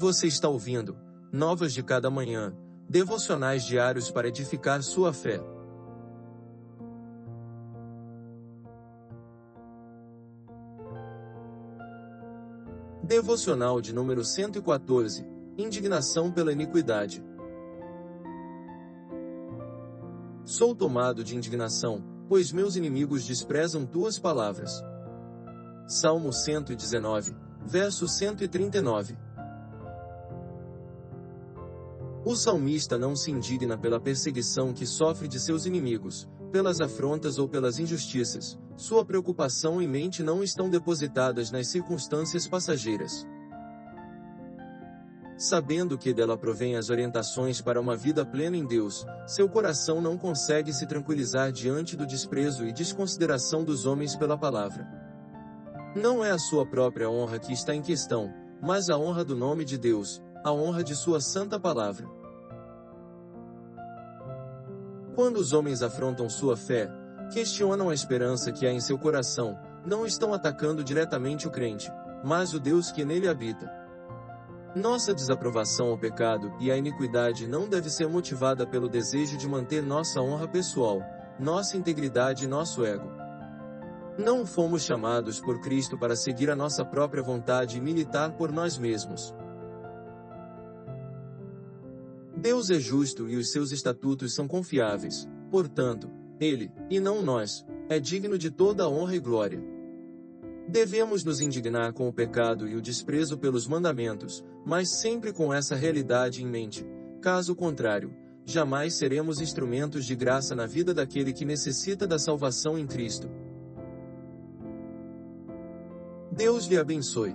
Você está ouvindo Novas de Cada Manhã, devocionais diários para edificar sua fé. Devocional de número 114 Indignação pela iniquidade. Sou tomado de indignação, pois meus inimigos desprezam tuas palavras. Salmo 119, verso 139. O salmista não se indigna pela perseguição que sofre de seus inimigos, pelas afrontas ou pelas injustiças. Sua preocupação e mente não estão depositadas nas circunstâncias passageiras. Sabendo que dela provém as orientações para uma vida plena em Deus, seu coração não consegue se tranquilizar diante do desprezo e desconsideração dos homens pela palavra. Não é a sua própria honra que está em questão, mas a honra do nome de Deus, a honra de sua santa palavra. Quando os homens afrontam sua fé, questionam a esperança que há em seu coração, não estão atacando diretamente o crente, mas o Deus que nele habita. Nossa desaprovação ao pecado e à iniquidade não deve ser motivada pelo desejo de manter nossa honra pessoal, nossa integridade e nosso ego. Não fomos chamados por Cristo para seguir a nossa própria vontade e militar por nós mesmos. Deus é justo e os seus estatutos são confiáveis, portanto, Ele, e não nós, é digno de toda a honra e glória. Devemos nos indignar com o pecado e o desprezo pelos mandamentos, mas sempre com essa realidade em mente. Caso contrário, jamais seremos instrumentos de graça na vida daquele que necessita da salvação em Cristo. Deus lhe abençoe.